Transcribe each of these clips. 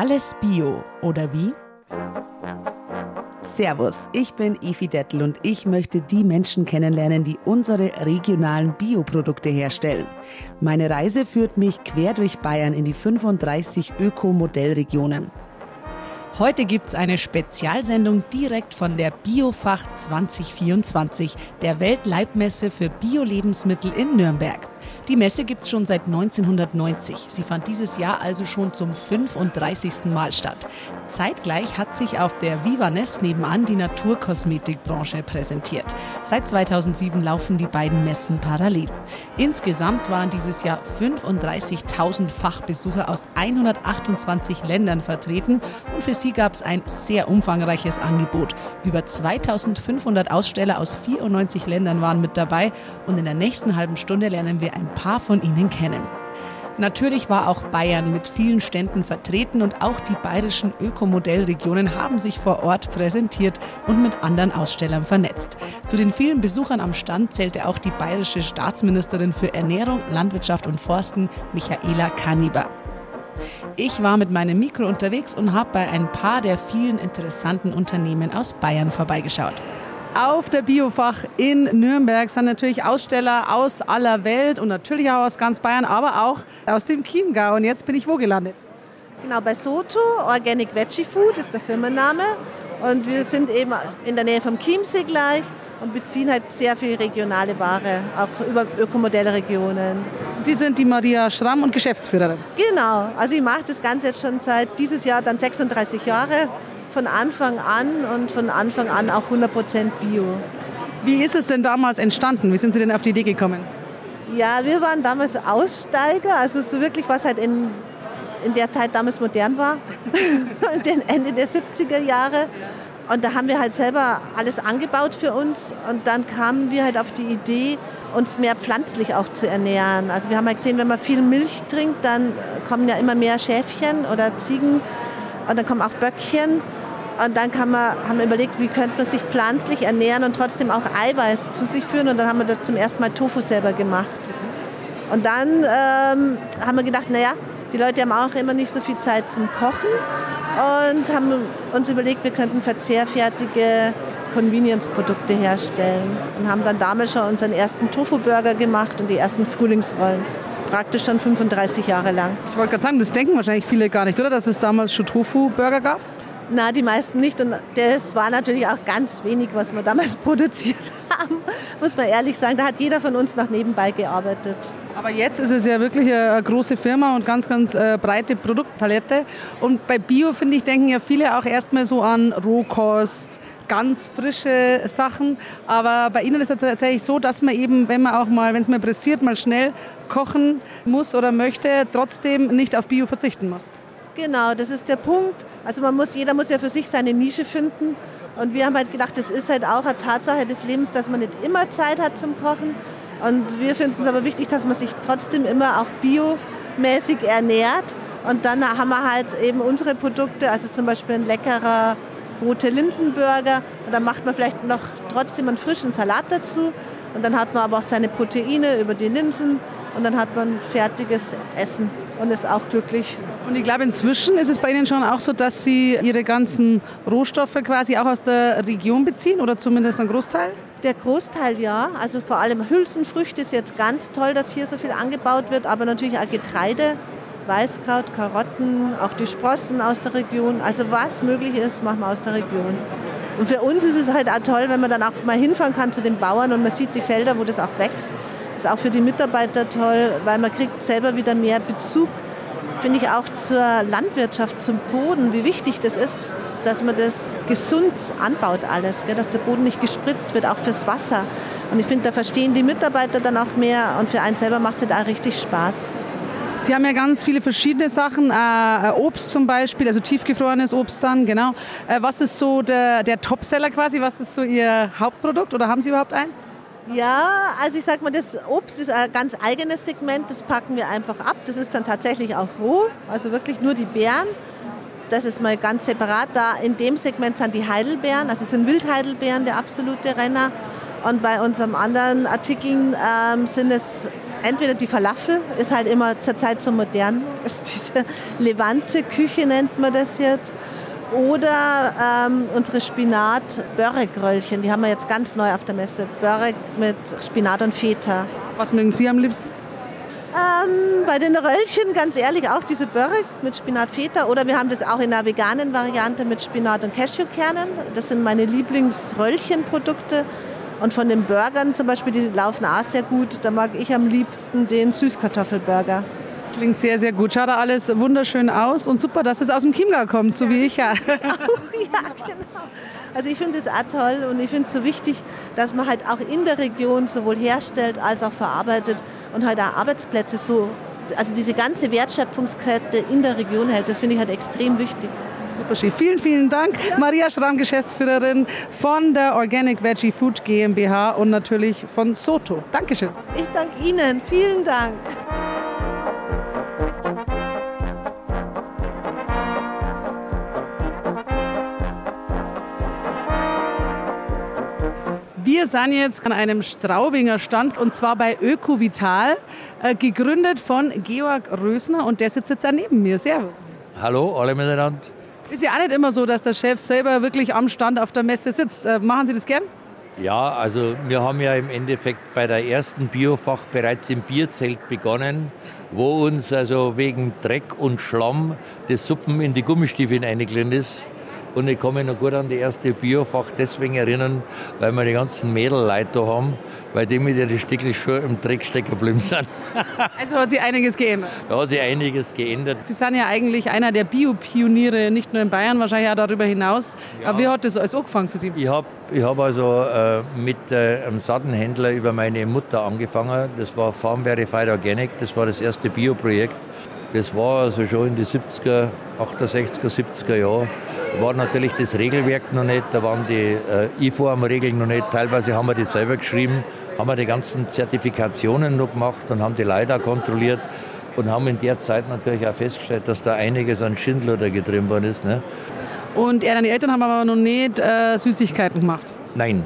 Alles Bio, oder wie? Servus, ich bin Evi Dettel und ich möchte die Menschen kennenlernen, die unsere regionalen Bioprodukte herstellen. Meine Reise führt mich quer durch Bayern in die 35 Öko-Modellregionen. Heute gibt's eine Spezialsendung direkt von der Biofach 2024, der Weltleibmesse für Bio-Lebensmittel in Nürnberg. Die Messe gibt's schon seit 1990. Sie fand dieses Jahr also schon zum 35. Mal statt. Zeitgleich hat sich auf der Vivaness nebenan die Naturkosmetikbranche präsentiert. Seit 2007 laufen die beiden Messen parallel. Insgesamt waren dieses Jahr 35.000 Fachbesucher aus 128 Ländern vertreten und für sie gab es ein sehr umfangreiches Angebot. Über 2500 Aussteller aus 94 Ländern waren mit dabei und in der nächsten halben Stunde lernen wir ein paar von ihnen kennen. Natürlich war auch Bayern mit vielen Ständen vertreten und auch die bayerischen Ökomodellregionen haben sich vor Ort präsentiert und mit anderen Ausstellern vernetzt. Zu den vielen Besuchern am Stand zählte auch die bayerische Staatsministerin für Ernährung, Landwirtschaft und Forsten, Michaela Kaniber. Ich war mit meinem Mikro unterwegs und habe bei ein paar der vielen interessanten Unternehmen aus Bayern vorbeigeschaut. Auf der Biofach in Nürnberg sind natürlich Aussteller aus aller Welt und natürlich auch aus ganz Bayern, aber auch aus dem Chiemgau. Und jetzt bin ich wo gelandet? Genau, bei Soto, Organic Veggie Food ist der Firmenname. Und wir sind eben in der Nähe vom Chiemsee gleich und beziehen halt sehr viel regionale Ware, auch über Ökomodellregionen. Sie sind die Maria Schramm und Geschäftsführerin. Genau, also ich mache das Ganze jetzt schon seit dieses Jahr dann 36 Jahre von Anfang an und von Anfang an auch 100% Bio. Wie ist es denn damals entstanden? Wie sind Sie denn auf die Idee gekommen? Ja, wir waren damals Aussteiger, also so wirklich was halt in, in der Zeit damals modern war, den Ende der 70er Jahre. Und da haben wir halt selber alles angebaut für uns und dann kamen wir halt auf die Idee, uns mehr pflanzlich auch zu ernähren. Also wir haben halt gesehen, wenn man viel Milch trinkt, dann kommen ja immer mehr Schäfchen oder Ziegen und dann kommen auch Böckchen und dann kann man, haben wir überlegt, wie könnte man sich pflanzlich ernähren und trotzdem auch Eiweiß zu sich führen. Und dann haben wir da zum ersten Mal Tofu selber gemacht. Und dann ähm, haben wir gedacht, naja, die Leute haben auch immer nicht so viel Zeit zum Kochen und haben uns überlegt, wir könnten verzehrfertige Convenience-Produkte herstellen und haben dann damals schon unseren ersten Tofu-Burger gemacht und die ersten Frühlingsrollen. Praktisch schon 35 Jahre lang. Ich wollte gerade sagen, das denken wahrscheinlich viele gar nicht, oder? Dass es damals schon Tofu-Burger gab? Na, die meisten nicht. Und das war natürlich auch ganz wenig, was wir damals produziert haben, muss man ehrlich sagen. Da hat jeder von uns noch nebenbei gearbeitet. Aber jetzt ist es ja wirklich eine große Firma und ganz, ganz äh, breite Produktpalette. Und bei Bio, finde ich, denken ja viele auch erstmal so an Rohkost, ganz frische Sachen. Aber bei Ihnen ist es tatsächlich so, dass man eben, wenn man auch mal, wenn es mal pressiert, mal schnell kochen muss oder möchte, trotzdem nicht auf Bio verzichten muss. Genau, das ist der Punkt. Also man muss, jeder muss ja für sich seine Nische finden. Und wir haben halt gedacht, das ist halt auch eine Tatsache des Lebens, dass man nicht immer Zeit hat zum Kochen. Und wir finden es aber wichtig, dass man sich trotzdem immer auch biomäßig ernährt. Und dann haben wir halt eben unsere Produkte, also zum Beispiel ein leckerer rote Linsenburger. Und dann macht man vielleicht noch trotzdem einen frischen Salat dazu. Und dann hat man aber auch seine Proteine über die Linsen. Und dann hat man fertiges Essen und ist auch glücklich. Und ich glaube, inzwischen ist es bei Ihnen schon auch so, dass Sie Ihre ganzen Rohstoffe quasi auch aus der Region beziehen oder zumindest einen Großteil? Der Großteil ja, also vor allem Hülsenfrüchte ist jetzt ganz toll, dass hier so viel angebaut wird, aber natürlich auch Getreide, Weißkraut, Karotten, auch die Sprossen aus der Region. Also was möglich ist, machen wir aus der Region. Und für uns ist es halt auch toll, wenn man dann auch mal hinfahren kann zu den Bauern und man sieht die Felder, wo das auch wächst. Das ist auch für die Mitarbeiter toll, weil man kriegt selber wieder mehr Bezug, finde ich, auch zur Landwirtschaft, zum Boden, wie wichtig das ist, dass man das gesund anbaut alles, gell? dass der Boden nicht gespritzt wird, auch fürs Wasser. Und ich finde, da verstehen die Mitarbeiter dann auch mehr und für einen selber macht es halt auch richtig Spaß. Sie haben ja ganz viele verschiedene Sachen, äh, Obst zum Beispiel, also tiefgefrorenes Obst dann, genau. Äh, was ist so der, der Topseller quasi? Was ist so Ihr Hauptprodukt oder haben Sie überhaupt eins? Ja, also ich sag mal, das Obst ist ein ganz eigenes Segment, das packen wir einfach ab. Das ist dann tatsächlich auch roh, also wirklich nur die Beeren. Das ist mal ganz separat. Da in dem Segment sind die Heidelbeeren, also es sind Wildheidelbeeren der absolute Renner. Und bei unseren anderen Artikeln ähm, sind es entweder die Falafel ist halt immer zur Zeit so modern, ist diese Levante-Küche nennt man das jetzt. Oder ähm, unsere Spinat-Börek-Röllchen, die haben wir jetzt ganz neu auf der Messe. Börek mit Spinat und Feta. Was mögen Sie am liebsten? Ähm, bei den Röllchen ganz ehrlich auch diese Börek mit Spinat-Feta. Oder wir haben das auch in der veganen Variante mit Spinat und Cashewkernen. Das sind meine Lieblingsröllchenprodukte. Und von den Burgern zum Beispiel, die laufen auch sehr gut. Da mag ich am liebsten den Süßkartoffelburger. Klingt sehr, sehr gut. Schaut alles wunderschön aus und super, dass es aus dem Chiemgau kommt, so wie ich ja. Auch, ja, genau. Also ich finde es auch toll und ich finde es so wichtig, dass man halt auch in der Region sowohl herstellt als auch verarbeitet und halt auch Arbeitsplätze so, also diese ganze Wertschöpfungskette in der Region hält. Das finde ich halt extrem wichtig. Super schön. Vielen, vielen Dank. Ja. Maria Schramm, Geschäftsführerin von der Organic Veggie Food GmbH und natürlich von Soto. Dankeschön. Ich danke Ihnen. Vielen Dank. Wir sind jetzt an einem Straubinger Stand und zwar bei Ökovital, äh, gegründet von Georg Rösner und der sitzt jetzt da neben mir. Servus. Hallo, alle miteinander. Ist ja auch nicht immer so, dass der Chef selber wirklich am Stand auf der Messe sitzt. Äh, machen Sie das gern? Ja, also wir haben ja im Endeffekt bei der ersten Biofach bereits im Bierzelt begonnen, wo uns also wegen Dreck und Schlamm das Suppen in die Gummistiefel eingeglitten ist. Und ich kann mich noch gut an die erste Biofach deswegen erinnern, weil wir die ganzen Mädelleute haben, weil die mit ihren Stickel schon im Dreck stecken geblieben sind. also hat sich einiges geändert? Da hat sich einiges geändert. Sie sind ja eigentlich einer der Biopioniere, nicht nur in Bayern, wahrscheinlich auch darüber hinaus. Ja. Aber wie hat das alles angefangen für Sie? Ich habe ich hab also äh, mit äh, einem Sattenhändler über meine Mutter angefangen. Das war Farm Verified Organic, das war das erste Bioprojekt. Das war also schon in den 70er, 68er, 70er Jahren. War natürlich das Regelwerk noch nicht, da waren die äh, IFOAM-Regeln noch nicht. Teilweise haben wir die selber geschrieben, haben wir die ganzen Zertifikationen noch gemacht und haben die Leiter kontrolliert und haben in der Zeit natürlich auch festgestellt, dass da einiges an Schindler da getrieben worden ist. Ne? Und er, deine Eltern haben aber noch nicht äh, Süßigkeiten gemacht? Nein,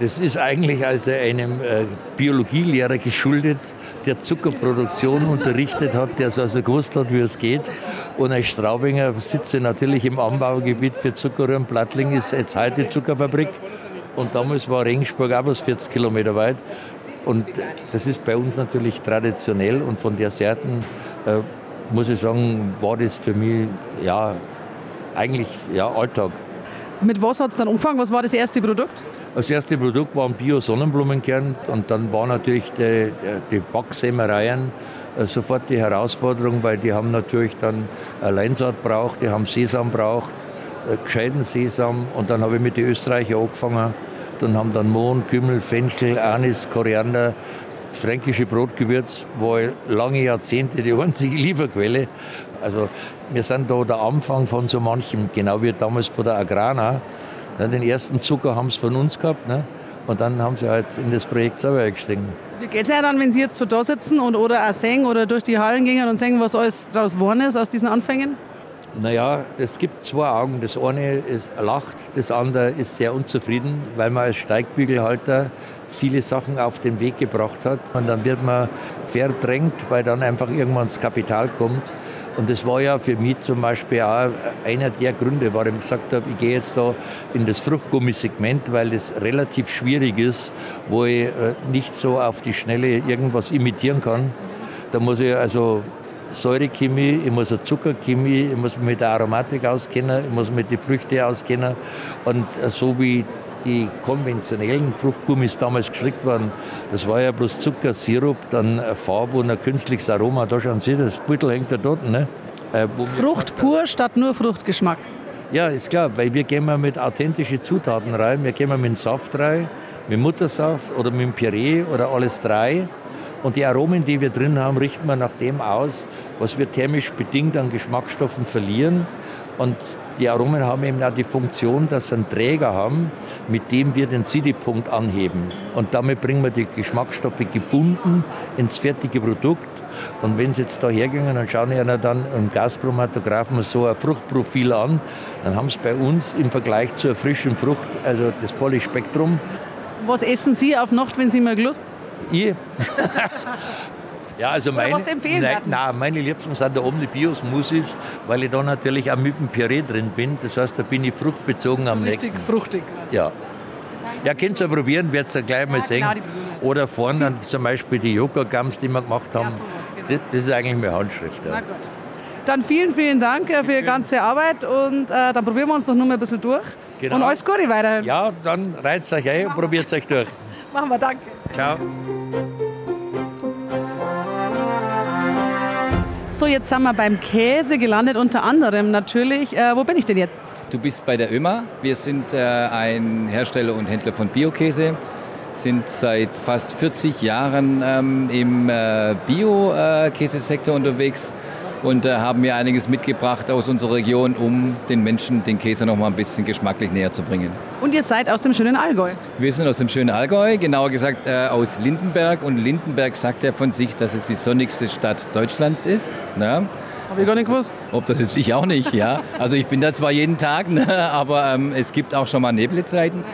das ist eigentlich also einem äh, Biologielehrer geschuldet, der Zuckerproduktion unterrichtet hat, der so also gewusst hat, wie es geht. Und als Straubinger sitze natürlich im Anbaugebiet für Zuckerrühren. Plattling ist jetzt heute Zuckerfabrik. Und damals war Regensburg auch bloß 40 Kilometer weit. Und das ist bei uns natürlich traditionell. Und von der Seite äh, muss ich sagen, war das für mich ja, eigentlich ja, Alltag. Mit was hat es dann angefangen? Was war das erste Produkt? Das erste Produkt war ein Bio-Sonnenblumenkern und dann war natürlich die, die Backsämereien äh, sofort die Herausforderung, weil die haben natürlich dann Leinsaat braucht, die haben Sesam braucht, äh, gescheiten Sesam und dann habe ich mit den Österreichern angefangen. Dann haben dann Mohn, Kümmel, Fenchel, Anis, Koriander, fränkische Brotgewürz war lange Jahrzehnte die einzige Lieferquelle. Also wir sind da der Anfang von so manchem, genau wie damals von der Agrana. Ja, den ersten Zucker haben sie von uns gehabt. Ne? Und dann haben sie halt in das Projekt selber eingestiegen. Wie geht es ja dann, wenn Sie jetzt so da sitzen und, oder auch singen oder durch die Hallen gehen und sehen, was alles daraus geworden ist aus diesen Anfängen? Naja, es gibt zwei Augen. Das eine ist lacht, das andere ist sehr unzufrieden, weil man als Steigbügelhalter viele Sachen auf den Weg gebracht hat. Und dann wird man verdrängt, weil dann einfach irgendwann das Kapital kommt. Und das war ja für mich zum Beispiel auch einer der Gründe, warum ich gesagt habe, ich gehe jetzt da in das Fruchtgummisegment, weil das relativ schwierig ist, wo ich äh, nicht so auf die Schnelle irgendwas imitieren kann. Da muss ich also Säurechemie, ich muss eine Zuckerchemie, ich muss mit der Aromatik auskennen, ich muss mit den Früchten auskennen. Und so wie die konventionellen Fruchtgummis damals geschickt waren, das war ja bloß Zucker, Sirup, dann Farbe und ein künstliches Aroma. Da schauen Sie, das Beutel hängt da dort. Ne? Äh, Frucht pur statt nur Fruchtgeschmack. Ja, ist klar, weil wir gehen mal mit authentischen Zutaten rein. Wir gehen mal mit Saft rein, mit Muttersaft oder mit dem Püree oder alles drei. Und die Aromen, die wir drin haben, richten wir nach dem aus, was wir thermisch bedingt an Geschmacksstoffen verlieren. Und die Aromen haben eben auch die Funktion, dass sie einen Träger haben, mit dem wir den Siedepunkt anheben. Und damit bringen wir die Geschmacksstoffe gebunden ins fertige Produkt. Und wenn Sie jetzt da hergehen und schauen ja dann im Gaschromatographen so ein Fruchtprofil an, dann haben Sie bei uns im Vergleich zur frischen Frucht also das volle Spektrum. Was essen Sie auf Nacht, wenn Sie mal Lust? Ich? Ja, also meine, was empfehlen nein, nein, meine Liebsten sind da oben die Biosmoothies, weil ich da natürlich auch mit dem Püree drin bin. Das heißt, da bin ich fruchtbezogen am Richtig nächsten. fruchtig. Ja. Ja, könnt ihr probieren, werdet ihr gleich mal Ja, sehen. wir. Oder vorne dann zum Beispiel die Yoga-Gums, die wir gemacht haben. Ja, sowas, genau. das, das ist eigentlich meine Handschrift. Na Ja. gut. Dann vielen, vielen Dank äh, für Ihre ganze Arbeit und äh, dann probieren wir uns noch nur mal ein bisschen durch. Genau. Und alles Gute weiterhin. ja, dann reizt euch ein und probiert euch durch. Machen wir, danke. Ciao. So, jetzt sind wir beim Käse gelandet, unter anderem natürlich. Äh, wo bin ich denn jetzt? Du bist bei der ÖMA. Wir sind äh, ein Hersteller und Händler von Biokäse, sind seit fast 40 Jahren ähm, im äh, Bio-Käsesektor unterwegs und äh, haben hier einiges mitgebracht aus unserer Region, um den Menschen den Käse noch mal ein bisschen geschmacklich näher zu bringen. Und ihr seid aus dem schönen Allgäu. Wir sind aus dem schönen Allgäu, genauer gesagt äh, aus Lindenberg. Und Lindenberg sagt ja von sich, dass es die sonnigste Stadt Deutschlands ist. Ne? Habe ich gar nicht gewusst. Ob das jetzt ich auch nicht, ja. Also ich bin da zwar jeden Tag, ne, aber ähm, es gibt auch schon mal Nebelzeiten.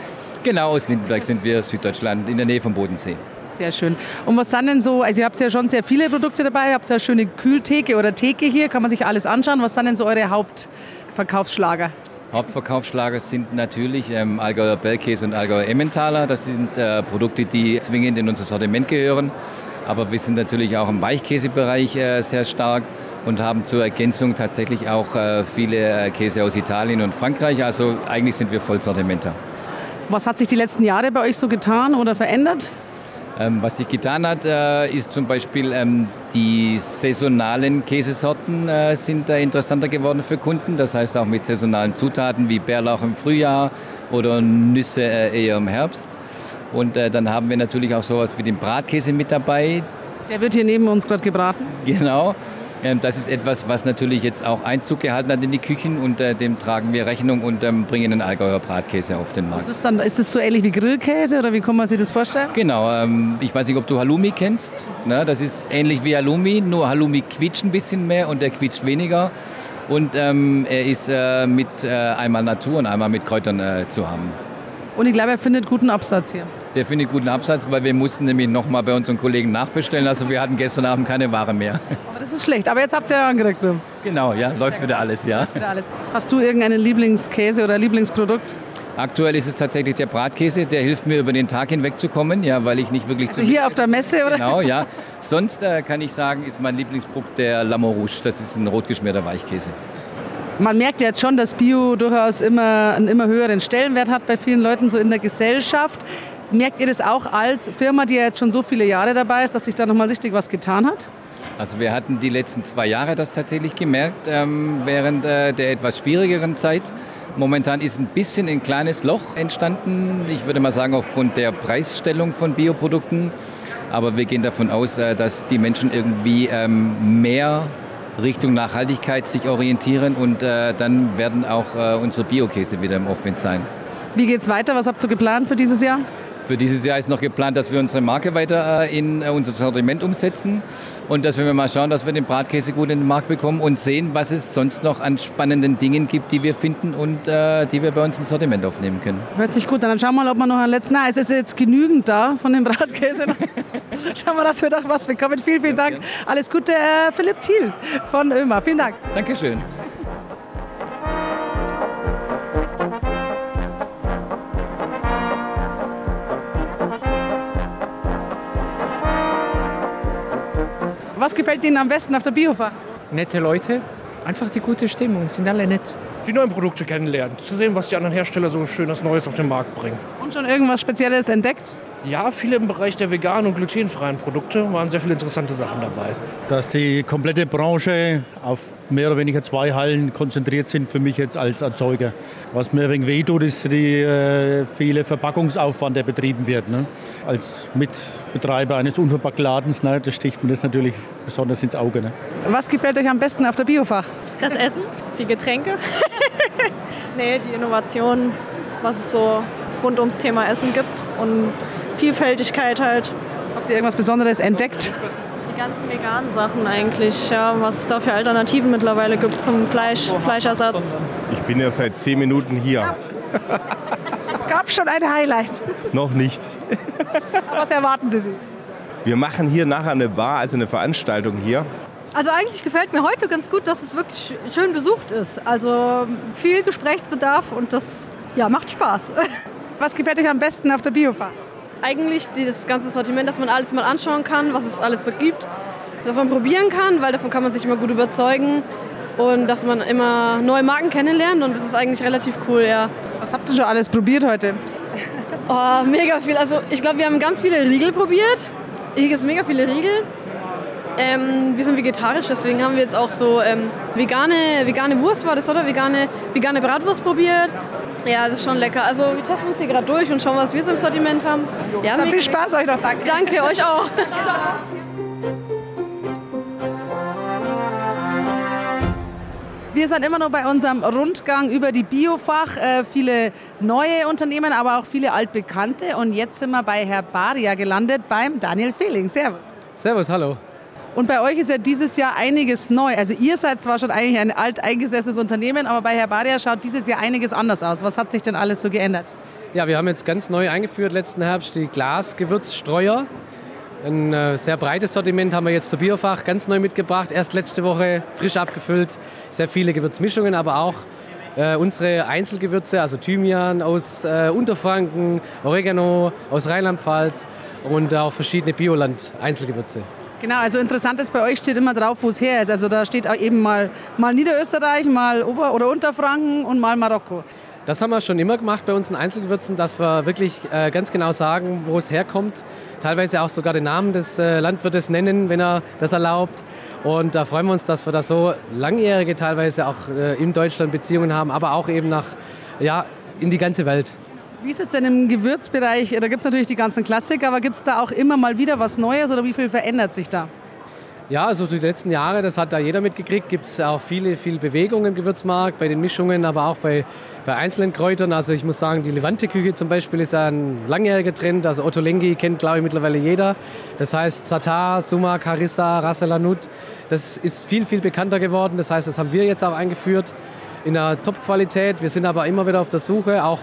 Genau, aus Lindenberg sind wir, Süddeutschland, in der Nähe vom Bodensee. Sehr schön. Und was sind denn so, also ihr habt ja schon sehr viele Produkte dabei, ihr habt ja eine schöne Kühltheke oder Theke hier, kann man sich alles anschauen. Was sind denn so eure Hauptverkaufsschlager? Hauptverkaufsschlager sind natürlich ähm, Allgäuer Bergkäse und Allgäuer Emmentaler. Das sind äh, Produkte, die zwingend in unser Sortiment gehören. Aber wir sind natürlich auch im Weichkäsebereich äh, sehr stark und haben zur Ergänzung tatsächlich auch äh, viele äh, Käse aus Italien und Frankreich. Also eigentlich sind wir Vollsortimenter. Was hat sich die letzten Jahre bei euch so getan oder verändert? Ähm, was sich getan hat, äh, ist zum Beispiel ähm, die saisonalen Käsesorten äh, sind äh, interessanter geworden für Kunden. Das heißt auch mit saisonalen Zutaten wie Bärlauch im Frühjahr oder Nüsse äh, eher im Herbst. Und äh, dann haben wir natürlich auch sowas wie den Bratkäse mit dabei. Der wird hier neben uns gerade gebraten. Genau. Ähm, das ist etwas, was natürlich jetzt auch Einzug gehalten hat in die Küchen und äh, dem tragen wir Rechnung und ähm, bringen den Allgäuer Bratkäse auf den Markt. Was ist, dann, ist das so ähnlich wie Grillkäse oder wie kann man sich das vorstellen? Genau, ähm, ich weiß nicht, ob du Halloumi kennst. Ne? Das ist ähnlich wie Halloumi, nur Halloumi quietscht ein bisschen mehr und der quietscht weniger. Und ähm, er ist äh, mit äh, einmal Natur und einmal mit Kräutern äh, zu haben. Und ich glaube, er findet guten Absatz hier. Der findet guten Absatz, weil wir mussten nämlich nochmal bei unseren Kollegen nachbestellen. Also wir hatten gestern Abend keine Ware mehr. Aber das ist schlecht. Aber jetzt habt ihr ja angekriegt. du. genau, ja, läuft wieder alles, ja. Wieder alles. Hast du irgendeinen Lieblingskäse oder Lieblingsprodukt? Aktuell ist es tatsächlich der Bratkäse, der hilft mir über den Tag hinweg zu kommen, ja, weil ich nicht wirklich Also hier auf der Messe, oder? Genau, ja. Sonst äh, kann ich sagen, ist mein Lieblingsprodukt der Lamont Rouge. Das ist ein rotgeschmierter Weichkäse. Man merkt ja jetzt schon, dass Bio durchaus immer einen immer höheren Stellenwert hat bei vielen Leuten so in der Gesellschaft. Merkt ihr das auch als Firma, die ja jetzt schon so viele Jahre dabei ist, dass sich da nochmal richtig was getan hat? Also wir hatten die letzten zwei Jahre das tatsächlich gemerkt, ähm, während äh, der etwas schwierigeren Zeit. Momentan ist ein bisschen ein kleines Loch entstanden. Ich würde mal sagen, aufgrund der Preisstellung von Bioprodukten. Aber wir gehen davon aus, äh, dass die Menschen irgendwie ähm, mehr Richtung Nachhaltigkeit sich orientieren und äh, dann werden auch äh, unsere Biokäse wieder im Aufwind sein. Wie geht's weiter? Was habt ihr geplant für dieses Jahr? Für dieses Jahr ist noch geplant, dass wir unsere Marke weiter äh, in äh, unser Sortiment umsetzen und dass wir mal schauen, dass wir den Bratkäse gut in den Markt bekommen und sehen, was es sonst noch an spannenden Dingen gibt, die wir finden und äh, die wir bei uns ins Sortiment aufnehmen können. Hört sich gut an. Dann schauen wir mal, ob wir noch einen letzten. Na, es ist jetzt genügend da von dem Bratkäse. schauen wir, dass wir noch was bekommen. Vielen, vielen Dank. Alles Gute, äh, Philipp Thiel von Ömer. Vielen Dank. Dankeschön. Was gefällt Ihnen am besten auf der Biofach? nette Leute, einfach die gute Stimmung, sind alle nett. die neuen Produkte kennenlernen, zu sehen, was die anderen Hersteller so schönes Neues auf den Markt bringen. Und schon irgendwas Spezielles entdeckt? Ja, viele im Bereich der veganen und glutenfreien Produkte waren sehr viele interessante Sachen dabei. Dass die komplette Branche auf mehr oder weniger zwei Hallen konzentriert sind für mich jetzt als Erzeuger. Was mir ein wenig wehtut, ist die äh, viele Verpackungsaufwand, der betrieben wird. Ne? Als Mitbetreiber eines Unverpacktladens, ne, da sticht mir das natürlich besonders ins Auge. Ne? Was gefällt euch am besten auf der Biofach? Das Essen, die Getränke, nee, die Innovation, was es so rund ums Thema Essen gibt und Vielfältigkeit halt. Habt ihr irgendwas Besonderes entdeckt? Die ganzen veganen Sachen eigentlich, ja, was es da für Alternativen mittlerweile gibt zum Fleisch, Fleischersatz. Ich bin ja seit zehn Minuten hier. Gab schon ein Highlight. Noch nicht. Was erwarten Sie sich? Wir machen hier nachher eine Bar, also eine Veranstaltung hier. Also eigentlich gefällt mir heute ganz gut, dass es wirklich schön besucht ist. Also viel Gesprächsbedarf und das ja, macht Spaß. Was gefällt euch am besten auf der Biofahrt? Eigentlich dieses ganze Sortiment, dass man alles mal anschauen kann, was es alles so gibt. Dass man probieren kann, weil davon kann man sich immer gut überzeugen. Und dass man immer neue Marken kennenlernt und das ist eigentlich relativ cool, ja. Was habt ihr schon alles probiert heute? Oh, mega viel. Also ich glaube, wir haben ganz viele Riegel probiert. Hier gibt es mega viele Riegel. Ähm, wir sind vegetarisch, deswegen haben wir jetzt auch so ähm, vegane, vegane Wurst war das, oder? Vegane, vegane Bratwurst probiert. Ja, das ist schon lecker. Also wir testen uns hier gerade durch und schauen, was wir so im Sortiment haben. Ja, viel Spaß euch noch. Danke. Danke, euch auch. Ciao. Wir sind immer noch bei unserem Rundgang über die Biofach. Äh, viele neue Unternehmen, aber auch viele altbekannte. Und jetzt sind wir bei Herr Baria gelandet, beim Daniel Fehling. Servus. Servus, hallo. Und bei euch ist ja dieses Jahr einiges neu. Also ihr seid zwar schon eigentlich ein alteingesessenes Unternehmen, aber bei Herr Baria schaut dieses Jahr einiges anders aus. Was hat sich denn alles so geändert? Ja, wir haben jetzt ganz neu eingeführt letzten Herbst die Glasgewürzstreuer. Ein äh, sehr breites Sortiment haben wir jetzt zur Biofach ganz neu mitgebracht. Erst letzte Woche frisch abgefüllt. Sehr viele Gewürzmischungen, aber auch äh, unsere Einzelgewürze, also Thymian aus äh, Unterfranken, Oregano aus Rheinland-Pfalz und auch verschiedene Bioland-Einzelgewürze. Genau, also interessant ist, bei euch steht immer drauf, wo es her ist. Also da steht eben mal, mal Niederösterreich, mal Ober- oder Unterfranken und mal Marokko. Das haben wir schon immer gemacht bei uns in Einzelgewürzen, dass wir wirklich äh, ganz genau sagen, wo es herkommt. Teilweise auch sogar den Namen des äh, Landwirtes nennen, wenn er das erlaubt. Und da freuen wir uns, dass wir da so langjährige teilweise auch äh, in Deutschland Beziehungen haben, aber auch eben nach, ja, in die ganze Welt. Wie ist es denn im Gewürzbereich? Da gibt es natürlich die ganzen Klassiker, aber gibt es da auch immer mal wieder was Neues oder wie viel verändert sich da? Ja, also die letzten Jahre, das hat da jeder mitgekriegt, gibt es auch viele, viel Bewegung im Gewürzmarkt, bei den Mischungen, aber auch bei, bei einzelnen Kräutern. Also ich muss sagen, die Levante-Küche zum Beispiel ist ein langjähriger Trend. Also Otto Lengi kennt, glaube ich, mittlerweile jeder. Das heißt Satar, Sumak, Harissa, Raselanut, das ist viel, viel bekannter geworden. Das heißt, das haben wir jetzt auch eingeführt in einer Top-Qualität. Wir sind aber immer wieder auf der Suche, auch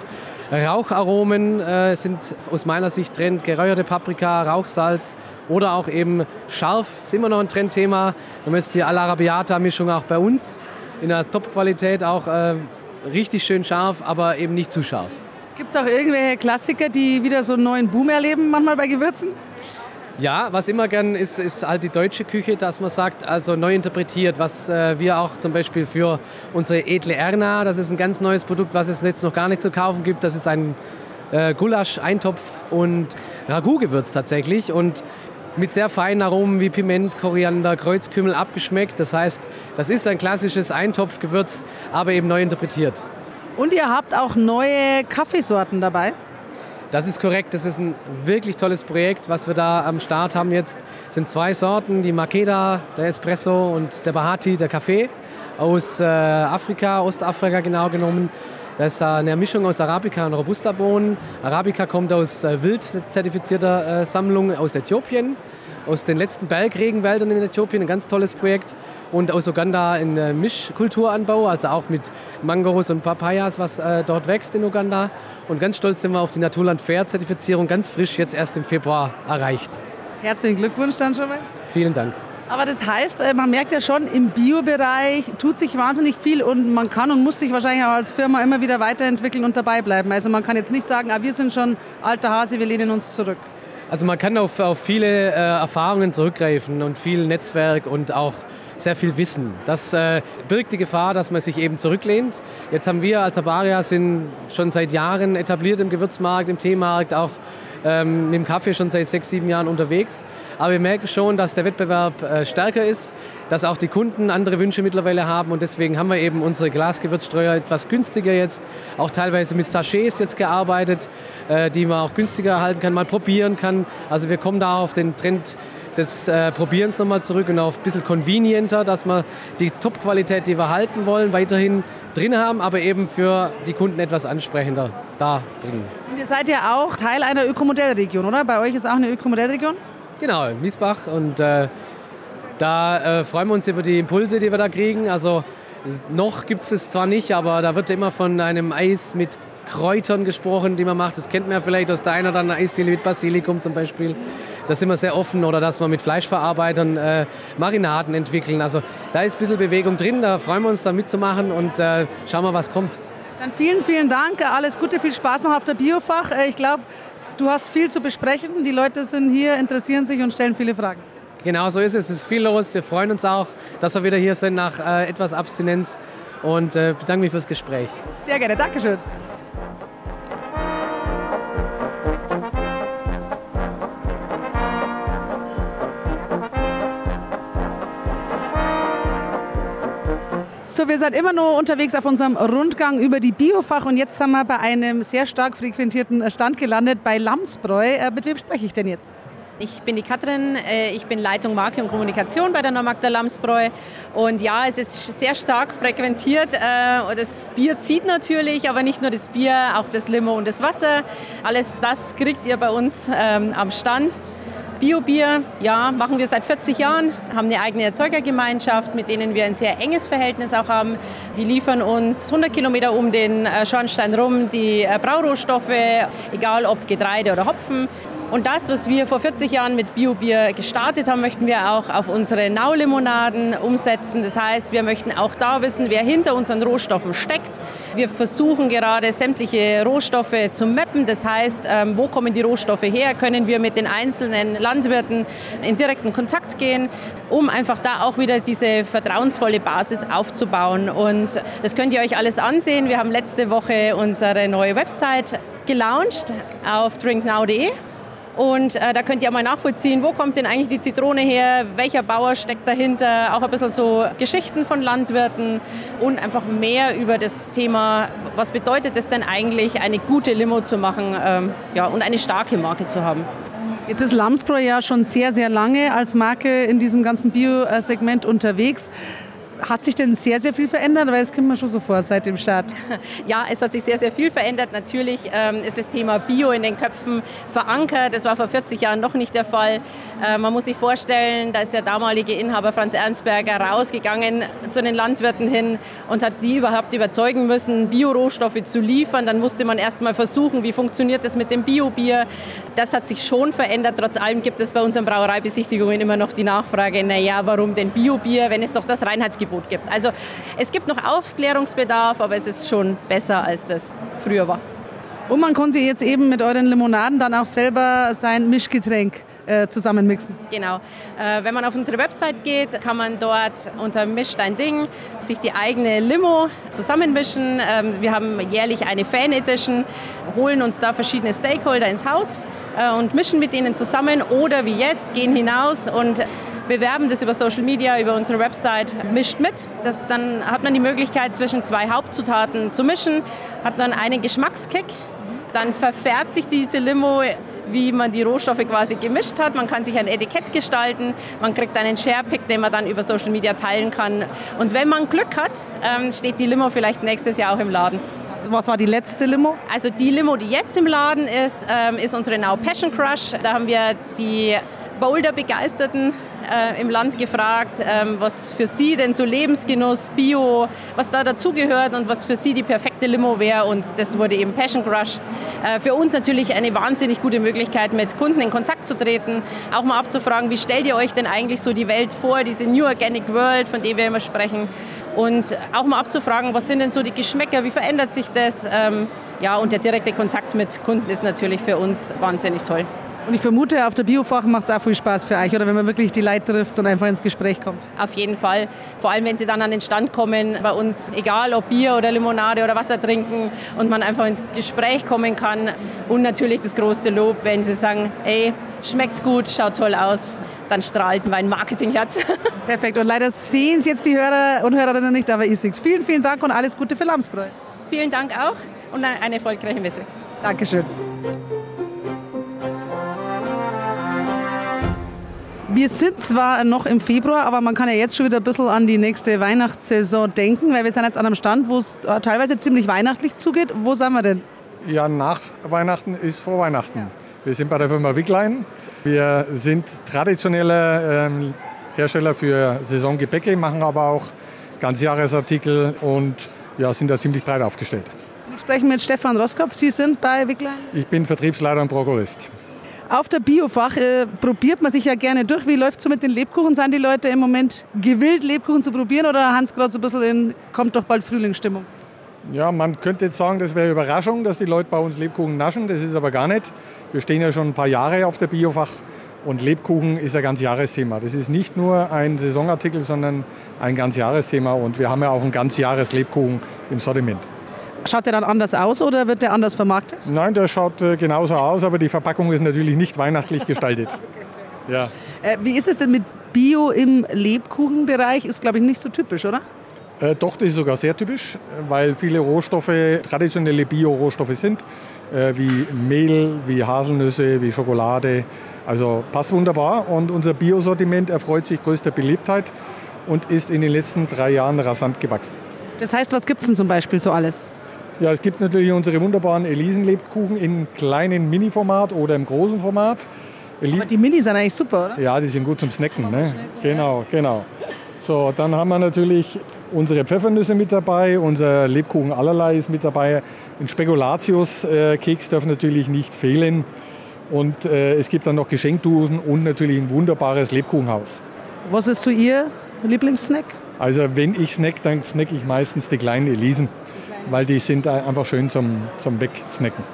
Raucharomen äh, sind aus meiner Sicht Trend, geräucherte Paprika, Rauchsalz oder auch eben scharf ist immer noch ein Trendthema. Wir haben jetzt die All'Arrabbiata-Mischung auch bei uns in der Top-Qualität, auch äh, richtig schön scharf, aber eben nicht zu scharf. Gibt es auch irgendwelche Klassiker, die wieder so einen neuen Boom erleben, manchmal bei Gewürzen? Ja, was immer gern ist, ist halt die deutsche Küche, dass man sagt, also neu interpretiert, was äh, wir auch zum Beispiel für unsere edle Erna, das ist ein ganz neues Produkt, was es jetzt noch gar nicht zu kaufen gibt. Das ist ein äh, Gulasch, Eintopf und Ragout-Gewürz tatsächlich und mit sehr feinen Aromen wie Piment, Koriander, Kreuzkümmel abgeschmeckt. Das heißt, das ist ein klassisches Eintopfgewürz, aber eben neu interpretiert. Und ihr habt auch neue Kaffeesorten dabei? Das ist korrekt. Das ist ein wirklich tolles Projekt, was wir da am Start haben jetzt. Sind zwei Sorten, die Makeda, der Espresso und der Bahati, der Kaffee aus äh, Afrika, Ostafrika genau genommen. Das ist eine Mischung aus Arabica und Robusta-Bohnen. Arabica kommt aus äh, wild zertifizierter äh, Sammlung aus Äthiopien aus den letzten Bergregenwäldern in Äthiopien, ein ganz tolles Projekt. Und aus Uganda ein äh, Mischkulturanbau, also auch mit Mangos und Papayas, was äh, dort wächst in Uganda. Und ganz stolz sind wir auf die Naturland Fair Zertifizierung, ganz frisch jetzt erst im Februar erreicht. Herzlichen Glückwunsch dann schon mal. Vielen Dank. Aber das heißt, äh, man merkt ja schon, im Biobereich tut sich wahnsinnig viel und man kann und muss sich wahrscheinlich auch als Firma immer wieder weiterentwickeln und dabei bleiben. Also man kann jetzt nicht sagen, ah, wir sind schon alter Hase, wir lehnen uns zurück. Also man kann auf, auf viele äh, Erfahrungen zurückgreifen und viel Netzwerk und auch sehr viel Wissen. Das äh, birgt die Gefahr, dass man sich eben zurücklehnt. Jetzt haben wir als Abaria sind schon seit Jahren etabliert im Gewürzmarkt, im Teemarkt, auch ähm, mit dem Kaffee schon seit sechs, sieben Jahren unterwegs. Aber wir merken schon, dass der Wettbewerb äh, stärker ist, dass auch die Kunden andere Wünsche mittlerweile haben und deswegen haben wir eben unsere Glasgewürzstreuer etwas günstiger jetzt, auch teilweise mit Sachets jetzt gearbeitet, äh, die man auch günstiger erhalten kann, mal probieren kann. Also wir kommen da auf den Trend des äh, Probierens nochmal zurück und auf ein bisschen convenienter, dass wir die Top-Qualität, die wir halten wollen, weiterhin drin haben, aber eben für die Kunden etwas ansprechender darbringen. Und ihr seid ja auch Teil einer Ökomodellregion, oder? Bei euch ist auch eine Ökomodellregion? Genau, in Miesbach und äh, da äh, freuen wir uns über die Impulse, die wir da kriegen. Also noch gibt es es zwar nicht, aber da wird immer von einem Eis mit Kräutern gesprochen, die man macht. Das kennt man ja vielleicht aus der einen oder anderen Eisdiele mit Basilikum zum Beispiel. Da sind wir sehr offen oder dass wir mit Fleischverarbeitern äh, Marinaden entwickeln. Also da ist ein bisschen Bewegung drin, da freuen wir uns da mitzumachen und äh, schauen wir, was kommt. Dann vielen, vielen Dank, alles Gute, viel Spaß noch auf der Biofach. Äh, ich glaube, du hast viel zu besprechen. Die Leute sind hier, interessieren sich und stellen viele Fragen. Genau so ist es. Es ist viel los. Wir freuen uns auch, dass wir wieder hier sind nach äh, etwas Abstinenz und äh, bedanke mich fürs Gespräch. Sehr gerne, Dankeschön. So, wir sind immer noch unterwegs auf unserem Rundgang über die Biofach und jetzt sind wir bei einem sehr stark frequentierten Stand gelandet, bei Lamsbräu. Äh, mit wem spreche ich denn jetzt? Ich bin die Katrin, äh, ich bin Leitung Marke und Kommunikation bei der Neumagda Lamsbräu. Und ja, es ist sehr stark frequentiert. Äh, das Bier zieht natürlich, aber nicht nur das Bier, auch das Limo und das Wasser. Alles das kriegt ihr bei uns ähm, am Stand. Biobier, ja, machen wir seit 40 Jahren, haben eine eigene Erzeugergemeinschaft, mit denen wir ein sehr enges Verhältnis auch haben. Die liefern uns 100 Kilometer um den äh, Schornstein rum die äh, Braurohstoffe, egal ob Getreide oder Hopfen. Und das, was wir vor 40 Jahren mit Biobier gestartet haben, möchten wir auch auf unsere Naulimonaden umsetzen. Das heißt, wir möchten auch da wissen, wer hinter unseren Rohstoffen steckt. Wir versuchen gerade sämtliche Rohstoffe zu mappen. Das heißt, ähm, wo kommen die Rohstoffe her? Können wir mit den einzelnen Landwirten in direkten Kontakt gehen, um einfach da auch wieder diese vertrauensvolle Basis aufzubauen. Und das könnt ihr euch alles ansehen. Wir haben letzte Woche unsere neue Website gelauncht auf drinknow.de. Und äh, da könnt ihr mal nachvollziehen, wo kommt denn eigentlich die Zitrone her, welcher Bauer steckt dahinter, auch ein bisschen so Geschichten von Landwirten und einfach mehr über das Thema, was bedeutet es denn eigentlich, eine gute Limo zu machen ähm, ja, und eine starke Marke zu haben. Jetzt ist Lamsbräu ja schon sehr, sehr lange als Marke in diesem ganzen Bio-Segment unterwegs. Hat sich denn sehr, sehr viel verändert? Weil es kommt mir schon so vor seit dem Start. Ja, es hat sich sehr, sehr viel verändert. Natürlich ähm, ist das Thema Bio in den Köpfen verankert. Das war vor 40 Jahren noch nicht der Fall. Äh, man muss sich vorstellen, da ist der damalige Inhaber Franz Ernstberger rausgegangen zu den Landwirten hin und hat die überhaupt überzeugen müssen, Biorohstoffe zu liefern. Dann musste man erst mal versuchen, wie funktioniert das mit dem Biobier. Das hat sich schon verändert. Trotz allem gibt es bei unseren Brauereibesichtigungen immer noch die Nachfrage, naja, warum denn Biobier, wenn es doch das Reinheitsgebot gibt. Also es gibt noch Aufklärungsbedarf, aber es ist schon besser, als das früher war. Und man konnte jetzt eben mit euren Limonaden dann auch selber sein Mischgetränk äh, zusammenmixen. Genau. Äh, wenn man auf unsere Website geht, kann man dort unter Misch dein Ding sich die eigene Limo zusammenmischen. Ähm, wir haben jährlich eine Fan Edition, holen uns da verschiedene Stakeholder ins Haus äh, und mischen mit denen zusammen oder wie jetzt gehen hinaus und bewerben das über Social Media, über unsere Website, mischt mit. Das, dann hat man die Möglichkeit, zwischen zwei Hauptzutaten zu mischen, hat dann einen Geschmackskick. Dann verfärbt sich diese Limo wie man die Rohstoffe quasi gemischt hat. Man kann sich ein Etikett gestalten, man kriegt einen Sharepick, den man dann über Social Media teilen kann. Und wenn man Glück hat, ähm, steht die Limo vielleicht nächstes Jahr auch im Laden. Was war die letzte Limo? Also die Limo, die jetzt im Laden ist, ähm, ist unsere Now Passion Crush. Da haben wir die Boulder-Begeisterten äh, im Land gefragt, ähm, was für sie denn so Lebensgenuss, Bio, was da dazugehört und was für sie die perfekte Limo wäre. Und das wurde eben Passion Crush. Äh, für uns natürlich eine wahnsinnig gute Möglichkeit, mit Kunden in Kontakt zu treten, auch mal abzufragen, wie stellt ihr euch denn eigentlich so die Welt vor, diese New Organic World, von der wir immer sprechen. Und auch mal abzufragen, was sind denn so die Geschmäcker, wie verändert sich das? Ähm, ja, und der direkte Kontakt mit Kunden ist natürlich für uns wahnsinnig toll. Und ich vermute, auf der Biofach macht es auch viel Spaß für euch, oder wenn man wirklich die Leute trifft und einfach ins Gespräch kommt. Auf jeden Fall. Vor allem, wenn sie dann an den Stand kommen, bei uns, egal ob Bier oder Limonade oder Wasser trinken und man einfach ins Gespräch kommen kann. Und natürlich das größte Lob, wenn sie sagen, hey, schmeckt gut, schaut toll aus, dann strahlt mein Marketingherz. Perfekt. Und leider sehen es jetzt die Hörer und Hörerinnen nicht, aber ich sehe. Vielen, vielen Dank und alles Gute für Lamsbräu. Vielen Dank auch und eine erfolgreiche Messe. Dankeschön. Wir sind zwar noch im Februar, aber man kann ja jetzt schon wieder ein bisschen an die nächste Weihnachtssaison denken, weil wir sind jetzt an einem Stand, wo es äh, teilweise ziemlich weihnachtlich zugeht. Wo sind wir denn? Ja, nach Weihnachten ist vor Weihnachten. Ja. Wir sind bei der Firma Wicklein. Wir sind traditionelle ähm, Hersteller für Saisongebäcke, machen aber auch Ganzjahresartikel und ja, sind da ziemlich breit aufgestellt. Wir sprechen mit Stefan Roskopf. Sie sind bei Wicklein? Ich bin Vertriebsleiter und Prokurist. Auf der Biofach äh, probiert man sich ja gerne durch. Wie läuft es so mit den Lebkuchen? Sind die Leute im Moment gewillt, Lebkuchen zu probieren oder haben sie gerade so ein bisschen in, kommt doch bald Frühlingsstimmung? Ja, man könnte jetzt sagen, das wäre Überraschung, dass die Leute bei uns Lebkuchen naschen. Das ist aber gar nicht. Wir stehen ja schon ein paar Jahre auf der Biofach und Lebkuchen ist ein ganz Jahresthema. Das ist nicht nur ein Saisonartikel, sondern ein ganz Jahresthema und wir haben ja auch ein ganz Jahres Lebkuchen im Sortiment. Schaut der dann anders aus oder wird der anders vermarktet? Nein, der schaut äh, genauso aus, aber die Verpackung ist natürlich nicht weihnachtlich gestaltet. ja. Äh, wie ist es denn mit Bio im Lebkuchenbereich? Ist, glaube ich, nicht so typisch, oder? Äh, doch, das ist sogar sehr typisch, weil viele Rohstoffe traditionelle Bio-Rohstoffe sind, äh, wie Mehl, wie Haselnüsse, wie Schokolade. Also passt wunderbar und unser Biosortiment erfreut sich größter Beliebtheit und ist in den letzten drei Jahren rasant gewachsen. Das heißt, was gibt es denn zum Beispiel so alles? Ja, es gibt natürlich unsere wunderbaren Elisenlebkuchen in kleinen Mini-Format oder im großen Format. Eli Aber die Mini sind eigentlich super, oder? Ja, die sind gut zum Snacken. Ne? Genau, genau. So, dann haben wir natürlich unsere Pfeffernüsse mit dabei, unser Lebkuchen allerlei ist mit dabei. Ein Spekulatius-Keks darf natürlich nicht fehlen. Und äh, es gibt dann noch Geschenkdosen und natürlich ein wunderbares Lebkuchenhaus. Was ist so Ihr Lieblingssnack? Also wenn ich snack, dann snack ich meistens die kleinen Elisen weil die sind einfach schön zum, zum Wegsnacken.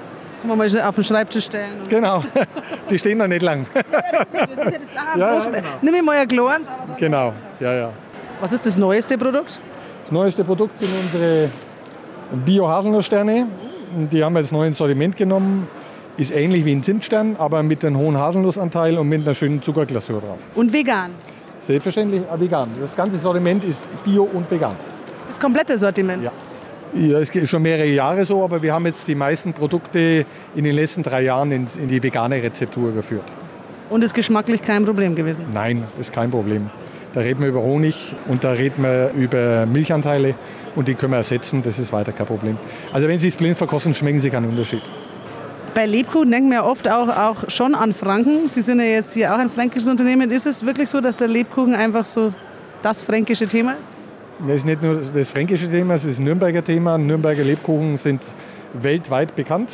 Kann man mal auf den Schreibtisch stellen. Genau, die stehen noch nicht lang. Ja, das ist, das ist ja das ah, ja, genau. Nimm mir mal ein Glorens. Genau, ja, ja. Was ist das neueste Produkt? Das neueste Produkt sind unsere Bio-Haselnusssterne. Die haben wir jetzt neu ins Sortiment genommen. Ist ähnlich wie ein Zimtstern, aber mit einem hohen Haselnussanteil und mit einer schönen Zuckerglasur drauf. Und vegan? Selbstverständlich vegan. Das ganze Sortiment ist bio und vegan. Das komplette Sortiment? Ja. Ja, es geht schon mehrere Jahre so, aber wir haben jetzt die meisten Produkte in den letzten drei Jahren in, in die vegane Rezeptur geführt. Und ist geschmacklich kein Problem gewesen? Nein, ist kein Problem. Da reden wir über Honig und da reden wir über Milchanteile und die können wir ersetzen, das ist weiter kein Problem. Also wenn Sie es blind verkosten, schmecken Sie keinen Unterschied. Bei Lebkuchen denken wir oft auch, auch schon an Franken. Sie sind ja jetzt hier auch ein fränkisches Unternehmen. Ist es wirklich so, dass der Lebkuchen einfach so das fränkische Thema ist? Das ist nicht nur das fränkische Thema, es ist ein Nürnberger Thema. Nürnberger Lebkuchen sind weltweit bekannt.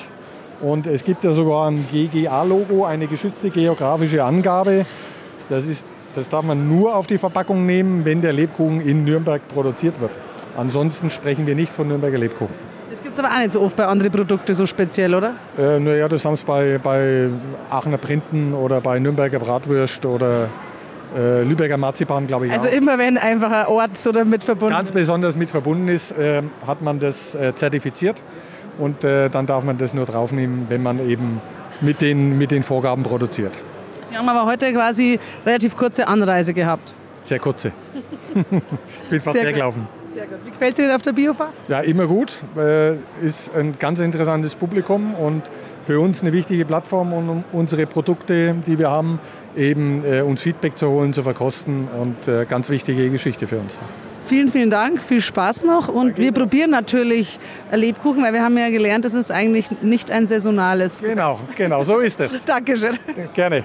Und es gibt ja sogar ein GGA-Logo, eine geschützte geografische Angabe. Das, ist, das darf man nur auf die Verpackung nehmen, wenn der Lebkuchen in Nürnberg produziert wird. Ansonsten sprechen wir nicht von Nürnberger Lebkuchen. Das gibt es aber auch nicht so oft bei anderen Produkten so speziell, oder? Äh, naja, das haben es bei, bei Aachener Printen oder bei Nürnberger Bratwürst oder äh, Lübecker Marzipan, glaube ich. Also auch. immer wenn einfach ein Ort so damit verbunden Ganz besonders mit verbunden ist, äh, hat man das äh, zertifiziert. Und äh, dann darf man das nur draufnehmen, wenn man eben mit den, mit den Vorgaben produziert. Sie haben aber heute quasi relativ kurze Anreise gehabt. Sehr kurze. ich bin fast Sehr hergelaufen. Sehr gut. Wie gefällt es Ihnen auf der Biofahrt? Ja, immer gut. Äh, ist ein ganz interessantes Publikum und für uns eine wichtige Plattform, um unsere Produkte, die wir haben, eben äh, uns Feedback zu holen, zu verkosten und äh, ganz wichtige Geschichte für uns. Vielen, vielen Dank, viel Spaß noch und Danke. wir probieren natürlich Lebkuchen, weil wir haben ja gelernt, das ist eigentlich nicht ein saisonales. Genau, genau, so ist es. Dankeschön. Gerne.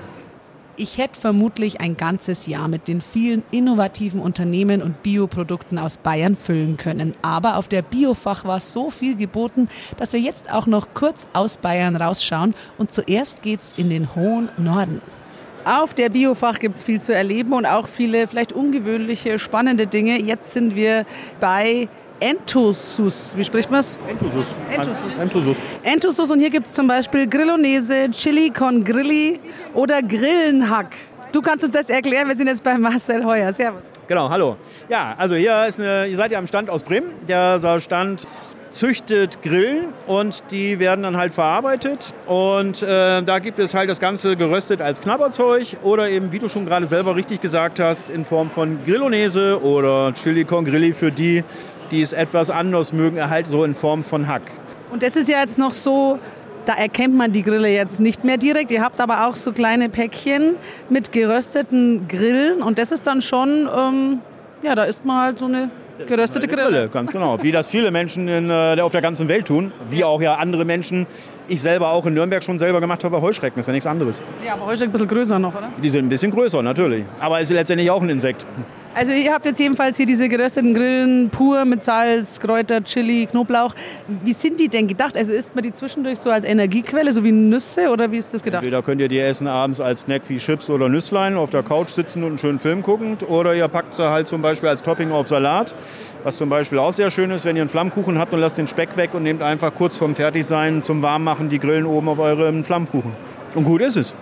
Ich hätte vermutlich ein ganzes Jahr mit den vielen innovativen Unternehmen und Bioprodukten aus Bayern füllen können. Aber auf der Biofach war so viel geboten, dass wir jetzt auch noch kurz aus Bayern rausschauen. Und zuerst geht's in den hohen Norden. Auf der Biofach gibt es viel zu erleben und auch viele vielleicht ungewöhnliche, spannende Dinge. Jetzt sind wir bei Entosus. Wie spricht man es? Entosus. Entosus. Entosus. Entosus. Und hier gibt es zum Beispiel Grillonese, Chili con Grilli oder Grillenhack. Du kannst uns das erklären. Wir sind jetzt bei Marcel Heuer. Servus. Genau, hallo. Ja, also hier ist eine, ihr seid ja am Stand aus Bremen. Der Stand züchtet Grillen und die werden dann halt verarbeitet. Und äh, da gibt es halt das Ganze geröstet als Knabberzeug oder eben, wie du schon gerade selber richtig gesagt hast, in Form von Grillonese oder Chili con Grilli für die, die es etwas anders mögen, halt so in Form von Hack. Und das ist ja jetzt noch so, da erkennt man die Grille jetzt nicht mehr direkt. Ihr habt aber auch so kleine Päckchen mit gerösteten Grillen und das ist dann schon, ähm, ja, da ist man halt so eine geröstete Grille. Grille. Ganz genau. Wie das viele Menschen in, äh, auf der ganzen Welt tun. Wie auch ja andere Menschen. Ich selber auch in Nürnberg schon selber gemacht habe, Heuschrecken. Ist ja nichts anderes. Ja, aber Heuschrecken ein bisschen größer noch, oder? Die sind ein bisschen größer, natürlich. Aber es ist letztendlich auch ein Insekt. Also ihr habt jetzt jedenfalls hier diese gerösteten Grillen pur mit Salz, Kräuter, Chili, Knoblauch. Wie sind die denn gedacht? Also isst man die zwischendurch so als Energiequelle, so wie Nüsse oder wie ist das gedacht? Entweder könnt ihr die essen abends als Snack wie Chips oder Nüsslein auf der Couch sitzen und einen schönen Film gucken. Oder ihr packt sie halt zum Beispiel als Topping auf Salat. Was zum Beispiel auch sehr schön ist, wenn ihr einen Flammkuchen habt und lasst den Speck weg und nehmt einfach kurz vorm Fertigsein zum Warmmachen die Grillen oben auf eurem Flammkuchen. Und gut ist es.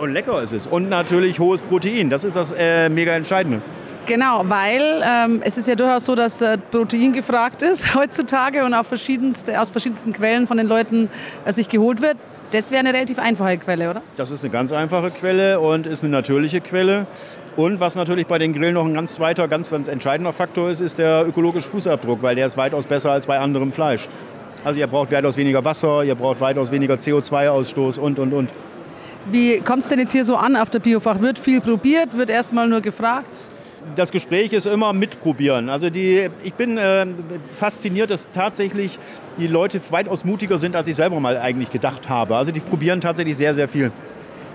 Und lecker ist es. Und natürlich hohes Protein. Das ist das äh, mega Entscheidende. Genau, weil ähm, es ist ja durchaus so, dass äh, Protein gefragt ist heutzutage und auch verschiedenste, aus verschiedensten Quellen von den Leuten äh, sich geholt wird. Das wäre eine relativ einfache Quelle, oder? Das ist eine ganz einfache Quelle und ist eine natürliche Quelle. Und was natürlich bei den Grillen noch ein ganz zweiter, ganz, ganz entscheidender Faktor ist, ist der ökologische Fußabdruck, weil der ist weitaus besser als bei anderem Fleisch. Also ihr braucht weitaus weniger Wasser, ihr braucht weitaus weniger CO2-Ausstoß und, und, und. Wie kommt es denn jetzt hier so an auf der Biofach? Wird viel probiert, wird erstmal nur gefragt? Das Gespräch ist immer mitprobieren. Also die, ich bin äh, fasziniert, dass tatsächlich die Leute weitaus mutiger sind, als ich selber mal eigentlich gedacht habe. Also die probieren tatsächlich sehr, sehr viel.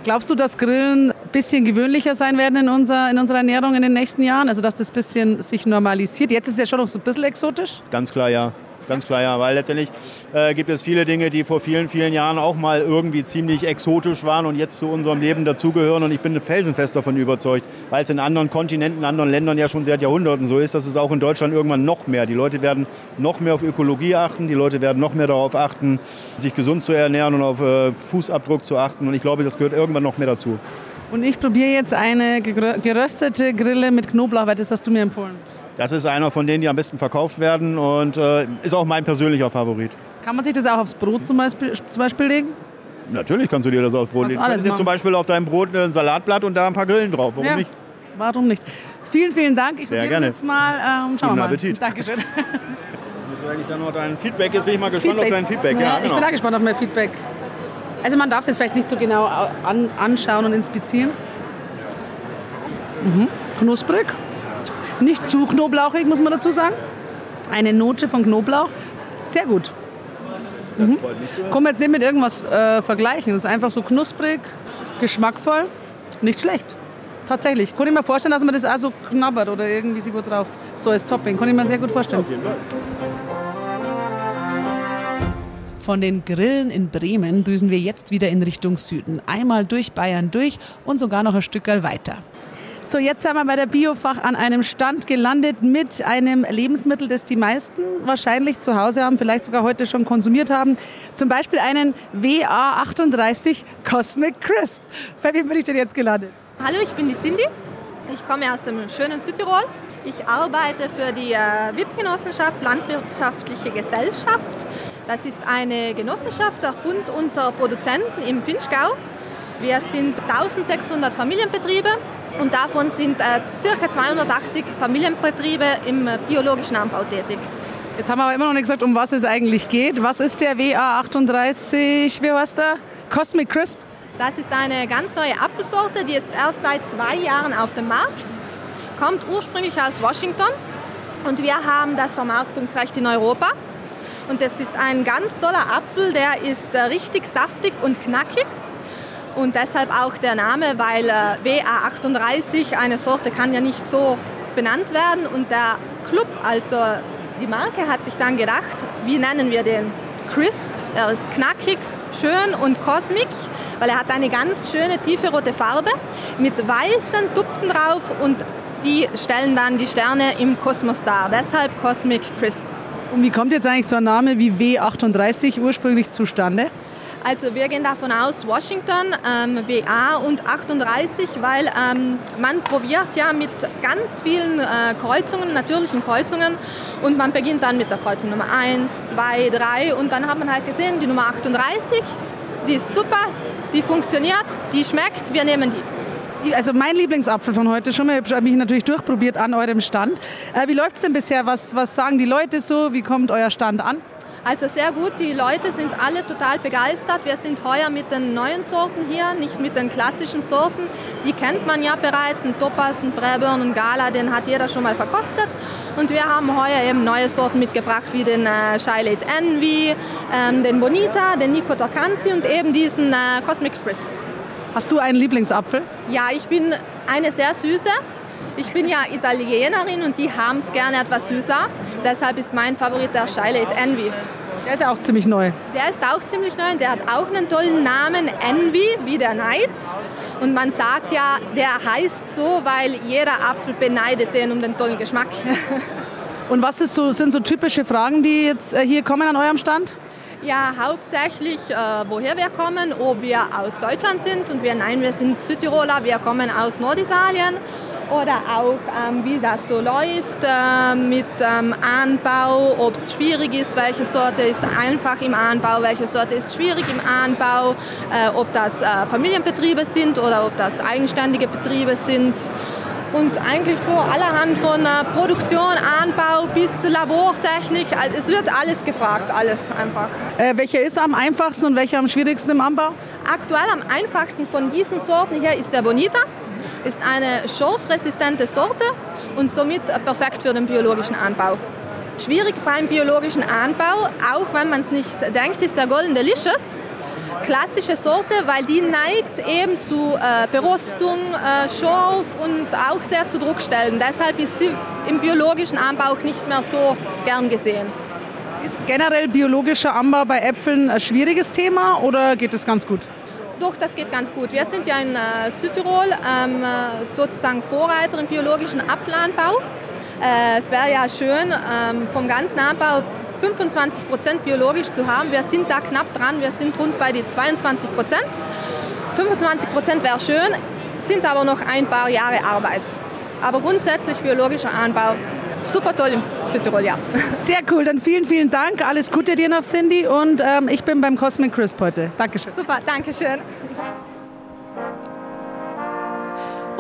Glaubst du, dass Grillen ein bisschen gewöhnlicher sein werden in, unser, in unserer Ernährung in den nächsten Jahren? Also dass das ein bisschen sich normalisiert? Jetzt ist es ja schon noch so ein bisschen exotisch. Ganz klar, ja ganz klar, ja, weil letztendlich äh, gibt es viele Dinge, die vor vielen, vielen Jahren auch mal irgendwie ziemlich exotisch waren und jetzt zu unserem Leben dazugehören. Und ich bin felsenfest davon überzeugt, weil es in anderen Kontinenten, in anderen Ländern ja schon seit Jahrhunderten so ist, dass es auch in Deutschland irgendwann noch mehr. Die Leute werden noch mehr auf Ökologie achten, die Leute werden noch mehr darauf achten, sich gesund zu ernähren und auf äh, Fußabdruck zu achten. Und ich glaube, das gehört irgendwann noch mehr dazu. Und ich probiere jetzt eine geröstete Grille mit Knoblauch, weil das hast du mir empfohlen. Das ist einer von denen, die am besten verkauft werden und äh, ist auch mein persönlicher Favorit. Kann man sich das auch aufs Brot zum Beispiel, zum Beispiel legen? Natürlich kannst du dir das aufs Brot legen. Du kannst dir zum Beispiel auf deinem Brot ein Salatblatt und da ein paar Grillen drauf. Warum ja, nicht? Warum nicht? Vielen, vielen Dank. Ich Sehr gerne. jetzt mal. Ähm, schauen wir mal. Appetit. Dankeschön. Jetzt eigentlich dann noch dein Feedback. Jetzt bin ich mal Das gespannt Feedback. auf dein Feedback. Ja, Ja, genau. Ich bin auch gespannt auf mein Feedback. Also man darf es jetzt vielleicht nicht so genau an, anschauen und inspizieren. Mhm. Knusprig. Nicht zu knoblauchig, muss man dazu sagen. Eine Note von Knoblauch. Sehr gut. Mhm. Wir jetzt nicht mit irgendwas äh, vergleichen. Das ist einfach so knusprig, geschmackvoll. Nicht schlecht. Tatsächlich. Kann ich mir vorstellen, dass man das auch so knabbert oder irgendwie so drauf. So als Topping. Kann ich mir sehr gut vorstellen. Von den Grillen in Bremen düsen wir jetzt wieder in Richtung Süden. Einmal durch Bayern durch und sogar noch ein Stück weiter. So, jetzt sind wir bei der Biofach an einem Stand gelandet mit einem Lebensmittel, das die meisten wahrscheinlich zu Hause haben, vielleicht sogar heute schon konsumiert haben. Zum Beispiel einen WA38 Cosmic Crisp. Bei wem bin ich denn jetzt gelandet? Hallo, ich bin die Cindy. Ich komme aus dem schönen Südtirol. Ich arbeite für die äh, WIP-Genossenschaft Landwirtschaftliche Gesellschaft. Das ist eine Genossenschaft, der Bund unserer Produzenten im Finchgau. Wir sind 1600 Familienbetriebe und davon sind äh, ca. 280 Familienbetriebe im biologischen Anbau tätig. Jetzt haben wir aber immer noch nicht gesagt, um was es eigentlich geht. Was ist der WA38, wie heißt der? Cosmic Crisp? Das ist eine ganz neue Apfelsorte, die ist erst seit zwei Jahren auf dem Markt, kommt ursprünglich aus Washington und wir haben das Vermarktungsrecht in Europa. Und das ist ein ganz toller Apfel, der ist äh, richtig saftig und knackig. Und deshalb auch der Name, weil äh, WA38, eine Sorte, kann ja nicht so benannt werden. Und der Club, also die Marke, hat sich dann gedacht, wie nennen wir den? Crisp, er ist knackig, schön und cosmic, weil er hat eine ganz schöne tiefe rote Farbe mit weißen Tupfen drauf und die stellen dann die Sterne im Kosmos dar. Deshalb Cosmic Crisp. Und wie kommt jetzt eigentlich so ein Name wie W38 ursprünglich zustande? Also wir gehen davon aus, Washington, ähm, WA und 38, weil ähm, man probiert ja mit ganz vielen äh, Kreuzungen, natürlichen Kreuzungen und man beginnt dann mit der Kreuzung Nummer 1, 2, 3 und dann hat man halt gesehen, die Nummer 38, die ist super, die funktioniert, die schmeckt, wir nehmen die. Also mein Lieblingsapfel von heute schon mal, ich habe mich natürlich durchprobiert an eurem Stand. Äh, wie läuft es denn bisher? Was, was sagen die Leute so? Wie kommt euer Stand an? Also sehr gut, die Leute sind alle total begeistert. Wir sind heuer mit den neuen Sorten hier, nicht mit den klassischen Sorten. Die kennt man ja bereits, ein Topaz, ein Braeburn, ein Gala, den hat jeder schon mal verkostet. Und wir haben heuer eben neue Sorten mitgebracht, wie den äh, Shylate Envy, ähm, den Bonita, den Nico Torcanzi und eben diesen äh, Cosmic Crisp. Hast du einen Lieblingsapfel? Ja, ich bin eine sehr süße. Ich bin ja Italienerin und die haben es gerne etwas süßer. Deshalb ist mein Favorit der Shy Late Envy. Der ist ja auch ziemlich neu. Der ist auch ziemlich neu und der hat auch einen tollen Namen, Envy, wie der Neid. Und man sagt ja, der heißt so, weil jeder Apfel beneidet den um den tollen Geschmack. Und was so, sind so typische Fragen, die jetzt äh, hier kommen an eurem Stand? Ja, hauptsächlich, äh, woher wir kommen, ob wir aus Deutschland sind und wir, nein, wir sind Südtiroler, wir kommen aus Norditalien oder auch ähm, wie das so läuft äh, mit ähm, Anbau, ob es schwierig ist, welche Sorte ist einfach im Anbau, welche Sorte ist schwierig im Anbau, äh, ob das äh, Familienbetriebe sind oder ob das eigenständige Betriebe sind. Und eigentlich so allerhand von äh, Produktion, Anbau bis Labortechnik. Also es wird alles gefragt, alles einfach. Äh, welcher ist am einfachsten und welcher am schwierigsten im Anbau? Aktuell am einfachsten von diesen Sorten hier ist der Bonita ist eine schorfresistente Sorte und somit perfekt für den biologischen Anbau. Schwierig beim biologischen Anbau, auch wenn man es nicht denkt, ist der Golden Delicious. Klassische Sorte, weil die neigt eben zu äh, Berostung, äh, Schorf und auch sehr zu Druckstellen. Deshalb ist die im biologischen Anbau nicht mehr so gern gesehen. Ist generell biologischer Anbau bei Äpfeln ein schwieriges Thema oder geht es ganz gut? Doch, das geht ganz gut. Wir sind ja in äh, Südtirol ähm, äh, sozusagen Vorreiter im biologischen Apfelanbau. Äh, es wäre ja schön, ähm, vom ganzen Anbau 25 Prozent biologisch zu haben. Wir sind da knapp dran, wir sind rund bei die 22 Prozent. 25 Prozent wäre schön, sind aber noch ein paar Jahre Arbeit. Aber grundsätzlich biologischer Anbau super toll im Südtirol, ja. Sehr cool, dann vielen, vielen Dank. Alles Gute dir noch, Cindy. Und ähm, ich bin beim Cosmic Crisp heute. Dankeschön. Super, Dankeschön.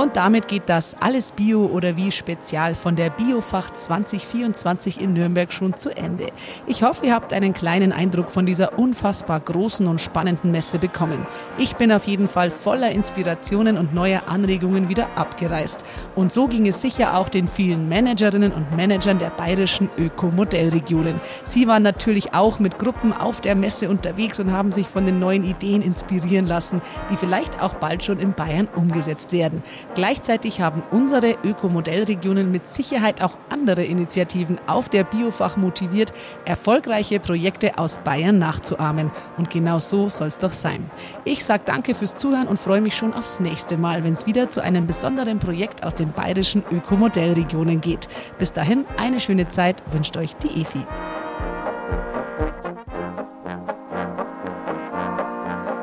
Und damit geht das Alles Bio oder wie Spezial von der Biofach 2024 in Nürnberg schon zu Ende. Ich hoffe, ihr habt einen kleinen Eindruck von dieser unfassbar großen und spannenden Messe bekommen. Ich bin auf jeden Fall voller Inspirationen und neuer Anregungen wieder abgereist. Und so ging es sicher auch den vielen Managerinnen und Managern der bayerischen Ökomodellregionen. Sie waren natürlich auch mit Gruppen auf der Messe unterwegs und haben sich von den neuen Ideen inspirieren lassen, die vielleicht auch bald schon in Bayern umgesetzt werden. Gleichzeitig haben unsere Ökomodellregionen mit Sicherheit auch andere Initiativen auf der Biofach motiviert, erfolgreiche Projekte aus Bayern nachzuahmen. Und genau so soll es doch sein. Ich sage danke fürs Zuhören und freue mich schon aufs nächste Mal, wenn es wieder zu einem besonderen Projekt aus den bayerischen Ökomodellregionen geht. Bis dahin eine schöne Zeit wünscht euch die EFI.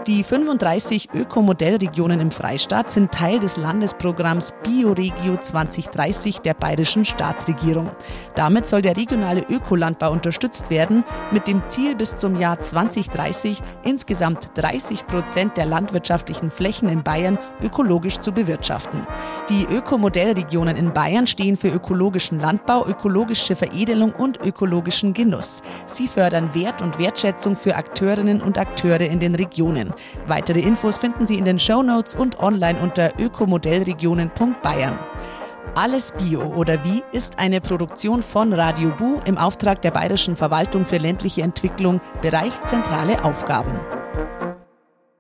Die 35 Ökomodellregionen im Freistaat sind Teil des Landesprogramms Bioregio 2030 der bayerischen Staatsregierung. Damit soll der regionale Ökolandbau unterstützt werden, mit dem Ziel bis zum Jahr 2030 insgesamt 30 Prozent der landwirtschaftlichen Flächen in Bayern ökologisch zu bewirtschaften. Die Ökomodellregionen in Bayern stehen für ökologischen Landbau, ökologische Veredelung und ökologischen Genuss. Sie fördern Wert und Wertschätzung für Akteurinnen und Akteure in den Regionen. Weitere Infos finden Sie in den Show Notes und online unter ökomodellregionen.bayern. Alles Bio oder wie ist eine Produktion von Radio Bu im Auftrag der Bayerischen Verwaltung für ländliche Entwicklung, Bereich zentrale Aufgaben.